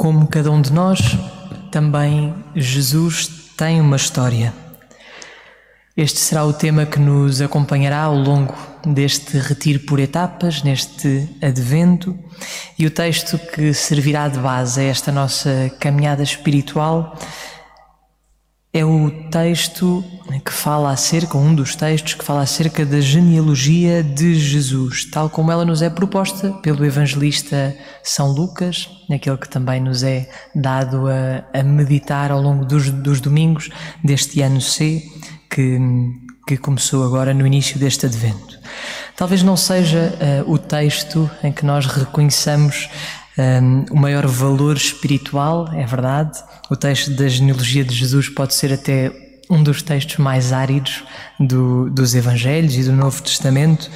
Como cada um de nós, também Jesus tem uma história. Este será o tema que nos acompanhará ao longo deste retiro por etapas, neste advento, e o texto que servirá de base a esta nossa caminhada espiritual é o texto que fala acerca, um dos textos que fala acerca da genealogia de Jesus, tal como ela nos é proposta pelo evangelista São Lucas, naquele que também nos é dado a, a meditar ao longo dos, dos, domingos deste ano C, que, que começou agora no início deste advento. Talvez não seja uh, o texto em que nós reconheçamos um, o maior valor espiritual, é verdade. O texto da genealogia de Jesus pode ser até um dos textos mais áridos do, dos Evangelhos e do Novo Testamento,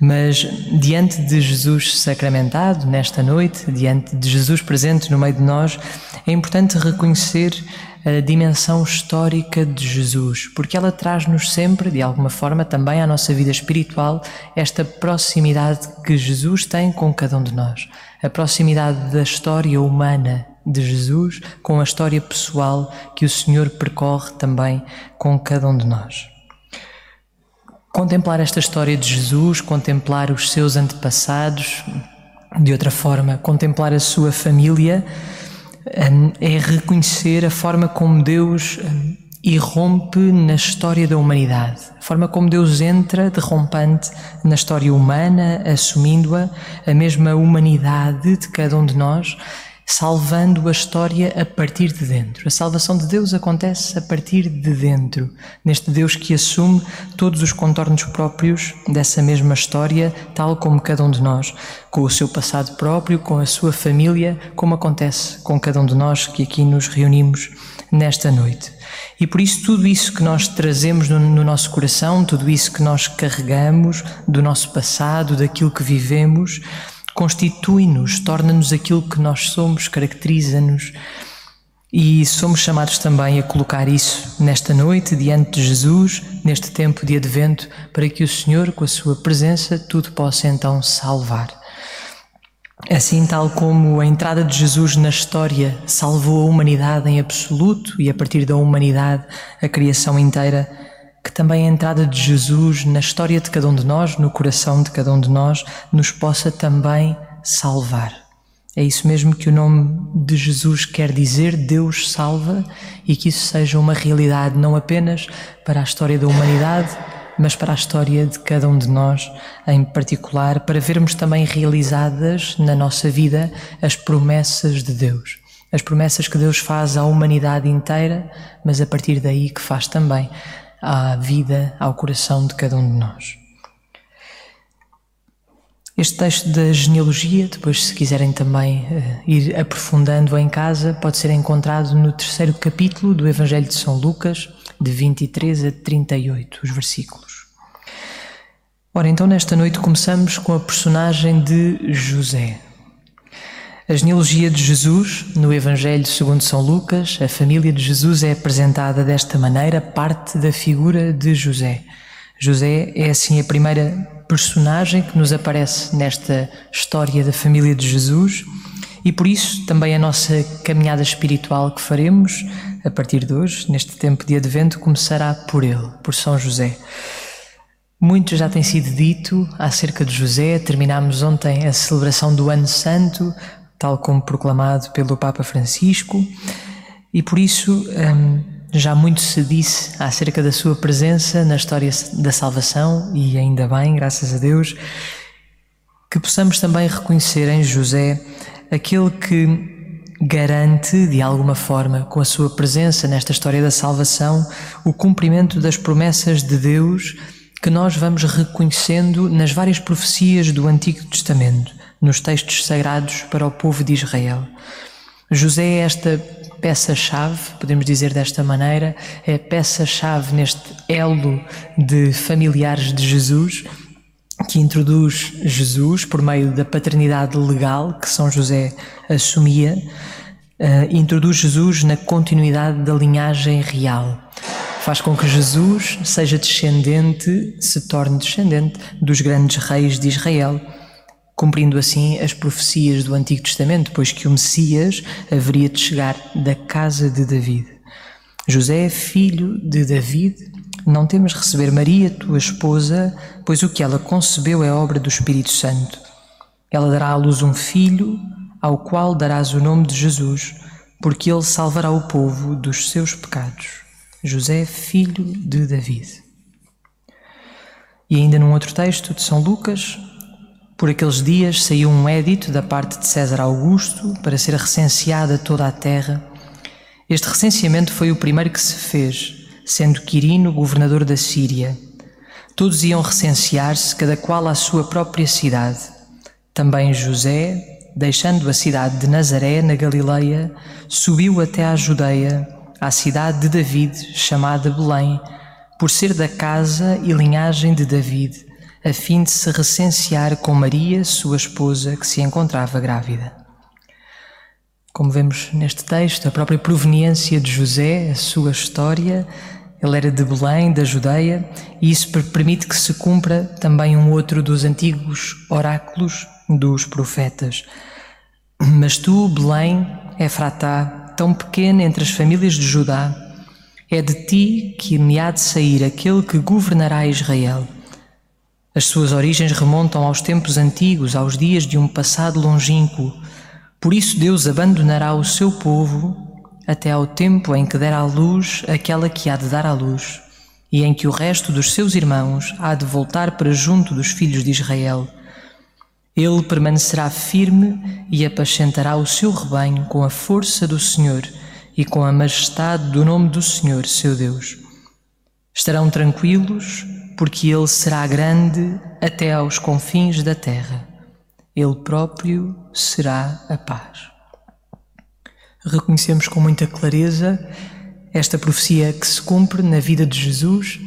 mas diante de Jesus sacramentado nesta noite, diante de Jesus presente no meio de nós, é importante reconhecer a dimensão histórica de Jesus, porque ela traz-nos sempre, de alguma forma, também à nossa vida espiritual, esta proximidade que Jesus tem com cada um de nós. A proximidade da história humana de Jesus com a história pessoal que o Senhor percorre também com cada um de nós. Contemplar esta história de Jesus, contemplar os seus antepassados, de outra forma, contemplar a sua família, Hum, é reconhecer a forma como Deus hum, irrompe na história da humanidade, a forma como Deus entra derrompante na história humana, assumindo-a, a mesma humanidade de cada um de nós salvando a história a partir de dentro. A salvação de Deus acontece a partir de dentro, neste Deus que assume todos os contornos próprios dessa mesma história, tal como cada um de nós, com o seu passado próprio, com a sua família, como acontece com cada um de nós que aqui nos reunimos nesta noite. E por isso, tudo isso que nós trazemos no, no, nosso coração, tudo isso que nós carregamos do nosso passado, daquilo que vivemos, constitui-nos, torna-nos aquilo que nós somos, caracteriza-nos. E somos chamados também a colocar isso nesta noite diante de Jesus, neste tempo de advento, para que o Senhor, com a sua presença, tudo possa então salvar. Assim, tal como a entrada de Jesus na história salvou a humanidade em absoluto e a partir da humanidade a criação inteira, que também a entrada de Jesus na história de cada um de nós, no coração de cada um de nós, nos possa também salvar. É isso mesmo que o nome de Jesus quer dizer, Deus salva, e que isso seja uma realidade não apenas para a história da humanidade, mas para a história de cada um de nós em particular, para vermos também realizadas na nossa vida as promessas de Deus. As promessas que Deus faz à humanidade inteira, mas a partir daí que faz também à vida, ao coração de cada um de nós. Este texto da genealogia, depois, se quiserem também uh, ir aprofundando em casa, pode ser encontrado no terceiro capítulo do Evangelho de São Lucas, de 23 a 38, os versículos. Ora, então, nesta noite começamos com a personagem de José. A genealogia de Jesus, no Evangelho segundo São Lucas, a família de Jesus é apresentada desta maneira, parte da figura de José. José é assim a primeira personagem que nos aparece nesta história da família de Jesus e por isso também a nossa caminhada espiritual que faremos a partir de hoje, neste tempo de advento, começará por ele, por São José. Muito já tem sido dito acerca de José. Terminámos ontem a celebração do Ano Santo, tal como proclamado pelo Papa Francisco, e por isso hum, já muito se disse acerca da sua presença na história da salvação, e ainda bem, graças a Deus, que possamos também reconhecer em José aquele que garante, de alguma forma, com a sua presença nesta história da salvação, o cumprimento das promessas de Deus que nós vamos reconhecendo nas várias profecias do Antigo Testamento nos textos sagrados para o povo de Israel. José é esta peça-chave, podemos dizer desta maneira, é peça-chave neste elo de familiares de Jesus, que introduz Jesus por meio da paternidade legal que São José assumia, uh, introduz Jesus na continuidade da linhagem real. Faz com que Jesus seja descendente, se torne descendente dos grandes reis de Israel cumprindo assim as profecias do Antigo Testamento, pois que o Messias haveria de chegar da casa de David. José, filho de David, não temas receber Maria, tua esposa, pois o que ela concebeu é obra do Espírito Santo. Ela dará à luz um filho, ao qual darás o nome de Jesus, porque ele salvará o povo dos seus pecados. José, filho de David. E ainda num outro texto de São Lucas, por aqueles dias saiu um édito da parte de César Augusto para ser recenseada toda a terra. Este recenseamento foi o primeiro que se fez, sendo Quirino governador da Síria. Todos iam recensear-se, cada qual à sua própria cidade. Também José, deixando a cidade de Nazaré, na Galileia, subiu até à Judeia, à cidade de David, chamada Belém, por ser da casa e linhagem de David, a fim de se recensear com Maria, sua esposa, que se encontrava grávida. Como vemos neste texto, a própria proveniência de José, a sua história, ele era de Belém, da Judeia, e isso permite que se cumpra também um outro dos antigos oráculos dos profetas. Mas tu, Belém, Efratá, tão pequena entre as famílias de Judá, é de ti que me há de sair aquele que governará Israel. As suas origens remontam aos tempos antigos, aos dias de um passado longínquo. Por isso Deus abandonará o seu povo até ao tempo em que der à luz aquela que há de dar à luz, e em que o resto dos seus irmãos há de voltar para junto dos filhos de Israel. Ele permanecerá firme e apacentará o seu rebanho com a força do Senhor e com a majestade do nome do Senhor, seu Deus. Estarão tranquilos, porque Ele será grande até aos confins da terra. Ele próprio será a paz reconhecemos com muita clareza esta profecia que se cumpre na vida de Jesus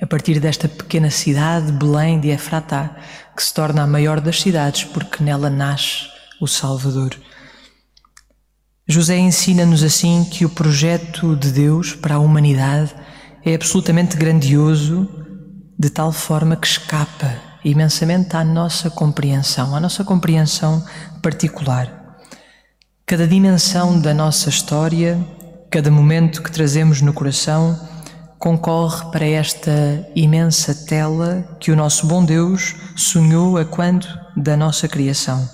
a partir desta pequena cidade, Belém de Efratá, que se torna a maior das cidades porque nela nasce o Salvador. José ensina-nos assim que o projeto de Deus para a humanidade é absolutamente grandioso, de tal forma que escapa imensamente à nossa compreensão, à nossa compreensão particular. Cada dimensão da nossa história, cada momento que trazemos no coração, concorre para esta imensa tela que o nosso bom Deus sonhou a quando da nossa criação.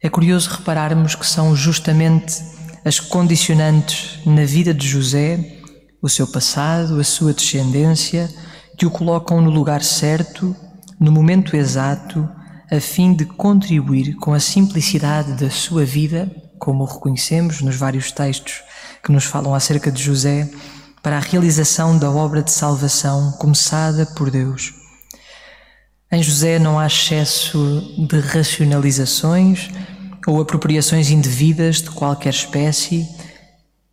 É curioso repararmos que são justamente as condicionantes na vida de José, o seu passado, a sua descendência, que o colocam no lugar certo, no momento exato a fim de contribuir com a simplicidade da sua vida, como reconhecemos nos vários textos que nos falam acerca de José, para a realização da obra de salvação começada por Deus. Em José não há excesso de racionalizações ou apropriações indevidas de qualquer espécie,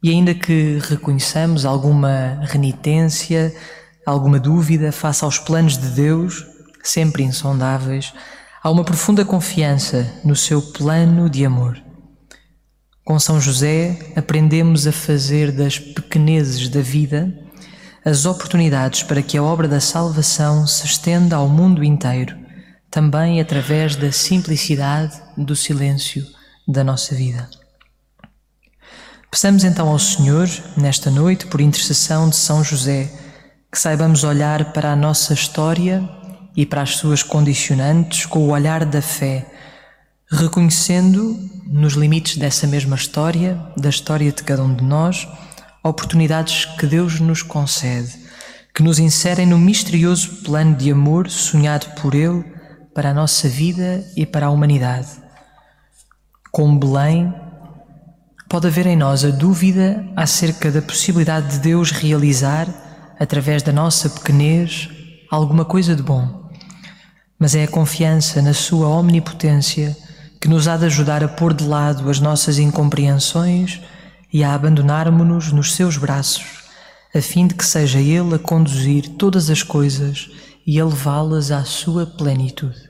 e ainda que reconheçamos alguma renitência, alguma dúvida face aos planos de Deus, sempre insondáveis, há uma profunda confiança no seu plano de amor. Com São José, aprendemos a fazer das pequenezes da vida as oportunidades para que a obra da salvação se estenda ao mundo inteiro, também através da simplicidade do silêncio da nossa vida. Peçamos então ao Senhor, nesta noite, por intercessão de São José, que saibamos olhar para a nossa história e para as suas condicionantes com o olhar da fé, reconhecendo, nos limites dessa mesma história, da história de cada um de nós, oportunidades que Deus nos concede, que nos inserem no misterioso plano de amor sonhado por Ele para a nossa vida e para a humanidade. Como Belém, pode haver em nós a dúvida acerca da possibilidade de Deus realizar, através da nossa pequenez, alguma coisa de bom mas é a confiança na Sua omnipotência que nos há de ajudar a pôr de lado as nossas incompreensões e a abandonarmos-nos nos Seus braços, a fim de que seja Ele a conduzir todas as coisas e a levá-las à sua plenitude.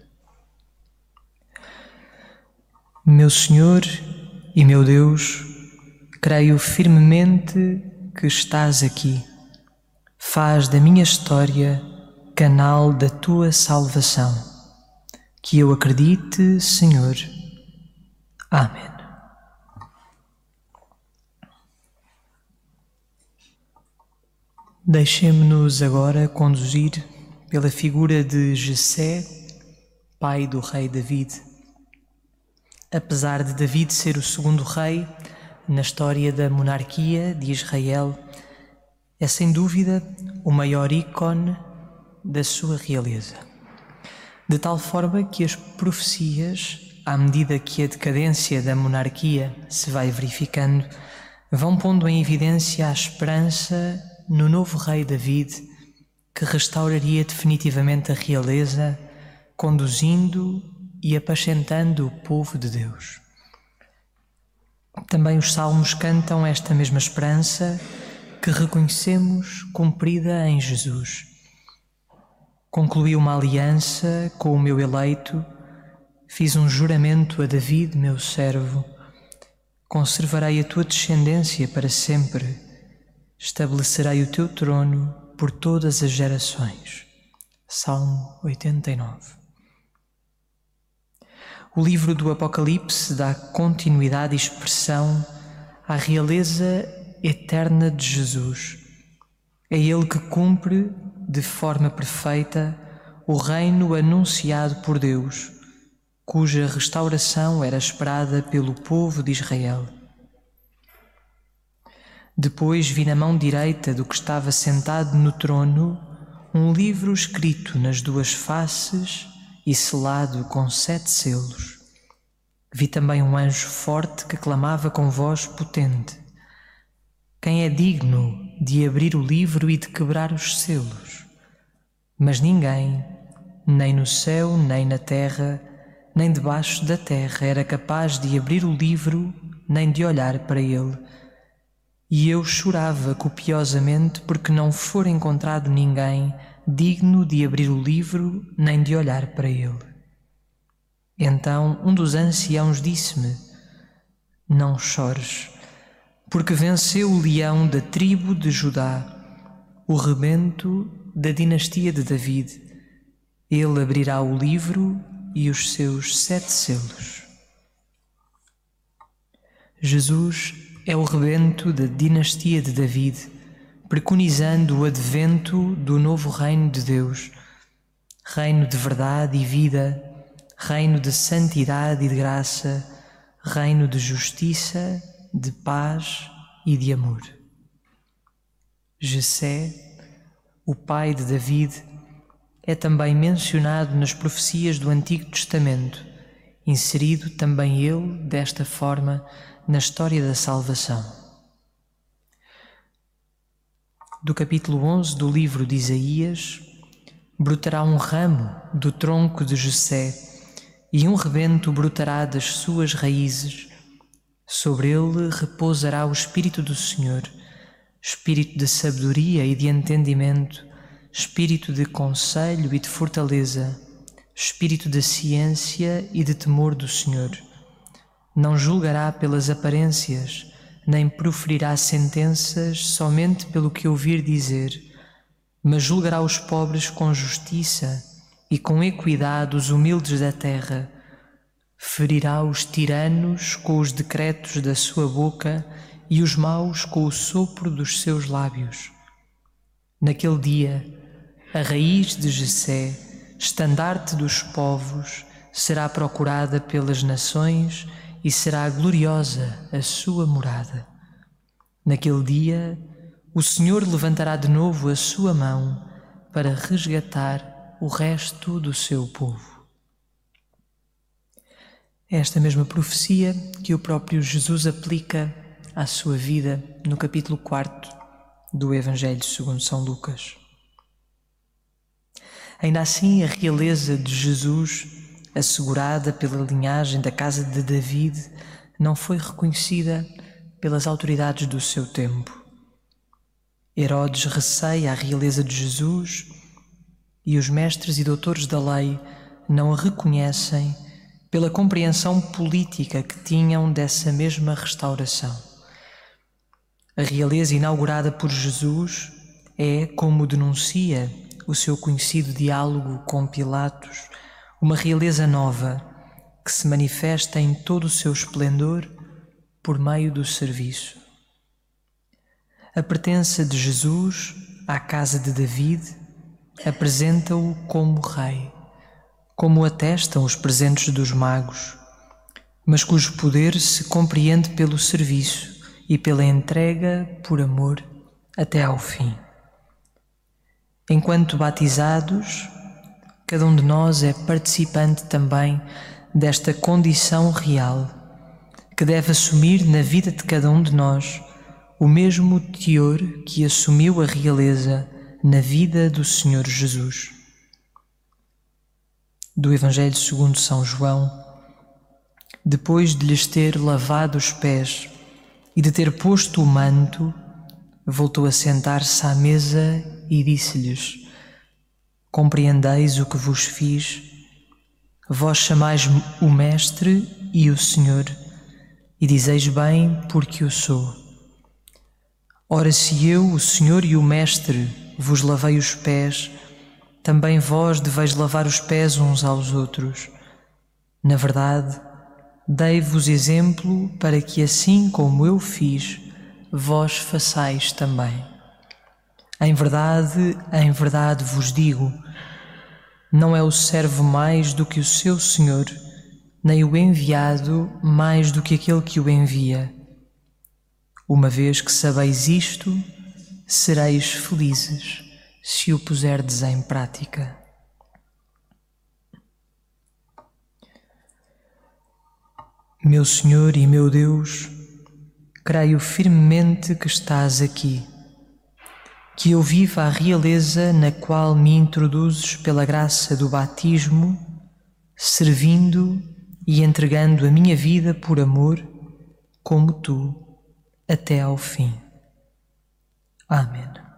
Meu Senhor e meu Deus, creio firmemente que estás aqui. Faz da minha história canal da tua salvação. Que eu acredite, Senhor. Amém. Deixemos-nos agora conduzir pela figura de Jessé, pai do rei David. Apesar de David ser o segundo rei na história da monarquia de Israel, é sem dúvida o maior ícone da sua realeza. De tal forma que as profecias, à medida que a decadência da monarquia se vai verificando, vão pondo em evidência a esperança no novo rei David, que restauraria definitivamente a realeza, conduzindo e apacentando o povo de Deus. Também os salmos cantam esta mesma esperança que reconhecemos cumprida em Jesus. Concluí uma aliança com o meu eleito, fiz um juramento a David, meu servo. Conservarei a tua descendência para sempre estabelecerei o teu trono por todas as gerações. Salmo 89. O livro do Apocalipse dá continuidade e expressão à realeza eterna de Jesus. É Ele que cumpre de forma perfeita o reino anunciado por Deus, cuja restauração era esperada pelo povo de Israel. Depois vi na mão direita do que estava sentado no trono um livro escrito nas duas faces e selado com sete selos. Vi também um anjo forte que clamava com voz potente: Quem é digno de abrir o livro e de quebrar os selos? Mas ninguém, nem no céu, nem na terra, nem debaixo da terra, era capaz de abrir o livro, nem de olhar para ele. E eu chorava copiosamente porque não fora encontrado ninguém digno de abrir o livro nem de olhar para ele. Então um dos anciãos disse-me: Não chores, porque venceu o leão da tribo de Judá, o rebento da dinastia de David. Ele abrirá o livro e os seus sete selos. Jesus é o rebento da dinastia de David, preconizando o advento do novo reino de Deus, reino de verdade e vida, reino de santidade e de graça, reino de justiça, de paz e de amor. Jessé, o pai de David, é também mencionado nas profecias do Antigo Testamento, inserido também ele desta forma na história da salvação. Do capítulo 11 do livro de Isaías, brotará um ramo do tronco de Jessé e um rebento brotará das suas raízes. Sobre ele repousará o Espírito do Senhor, Espírito de sabedoria e de entendimento, Espírito de conselho e de fortaleza, Espírito de ciência e de temor do Senhor não julgará pelas aparências, nem proferirá sentenças somente pelo que ouvir dizer, mas julgará os pobres com justiça e com equidade os humildes da terra. Ferirá os tiranos com os decretos da sua boca e os maus com o sopro dos seus lábios. Naquele dia, a raiz de Jessé, estandarte dos povos, será procurada pelas nações e será gloriosa a sua morada. Naquele dia, o Senhor levantará de novo a sua mão para resgatar o resto do seu povo. É esta mesma profecia que o próprio Jesus aplica à sua vida no capítulo 4 do Evangelho segundo São Lucas. Ainda assim, a realeza de Jesus assegurada pela linhagem da casa de David, não foi reconhecida pelas autoridades do seu tempo. Herodes receia a realeza de Jesus e os mestres e doutores da lei não a reconhecem pela compreensão política que tinham dessa mesma restauração. A realeza inaugurada por Jesus é, como denuncia o seu conhecido diálogo com Pilatos, uma realeza nova que se manifesta em todo o seu esplendor por meio do serviço. A pertença de Jesus à casa de David apresenta-o como rei, como atestam os presentes dos magos, mas cujo poder se compreende pelo serviço e pela entrega por amor até ao fim. Enquanto batizados, cada um de nós é participante também desta condição real que deve assumir na vida de cada um de nós o mesmo teor que assumiu a realeza na vida do Senhor Jesus. Do Evangelho segundo São João, depois de lhes ter lavado os pés e de ter posto o manto, voltou a sentar-se à mesa e disse-lhes: Compreendeis o que vos fiz? Vós chamais o Mestre e o Senhor, e dizeis bem, porque o sou. Ora, se eu, o Senhor e o Mestre, vos lavei os pés, também vós deveis lavar os pés uns aos outros. Na verdade, dei-vos exemplo para que, assim como eu fiz, vós façais também. Em verdade, em verdade vos digo: não é o servo mais do que o seu Senhor, nem o enviado mais do que aquele que o envia. Uma vez que sabeis isto, sereis felizes se o puserdes em prática. Meu Senhor e meu Deus, creio firmemente que estás aqui, que eu viva a realeza na qual me introduzes pela graça do batismo, servindo e entregando a minha vida por amor, como tu até ao fim. Amém.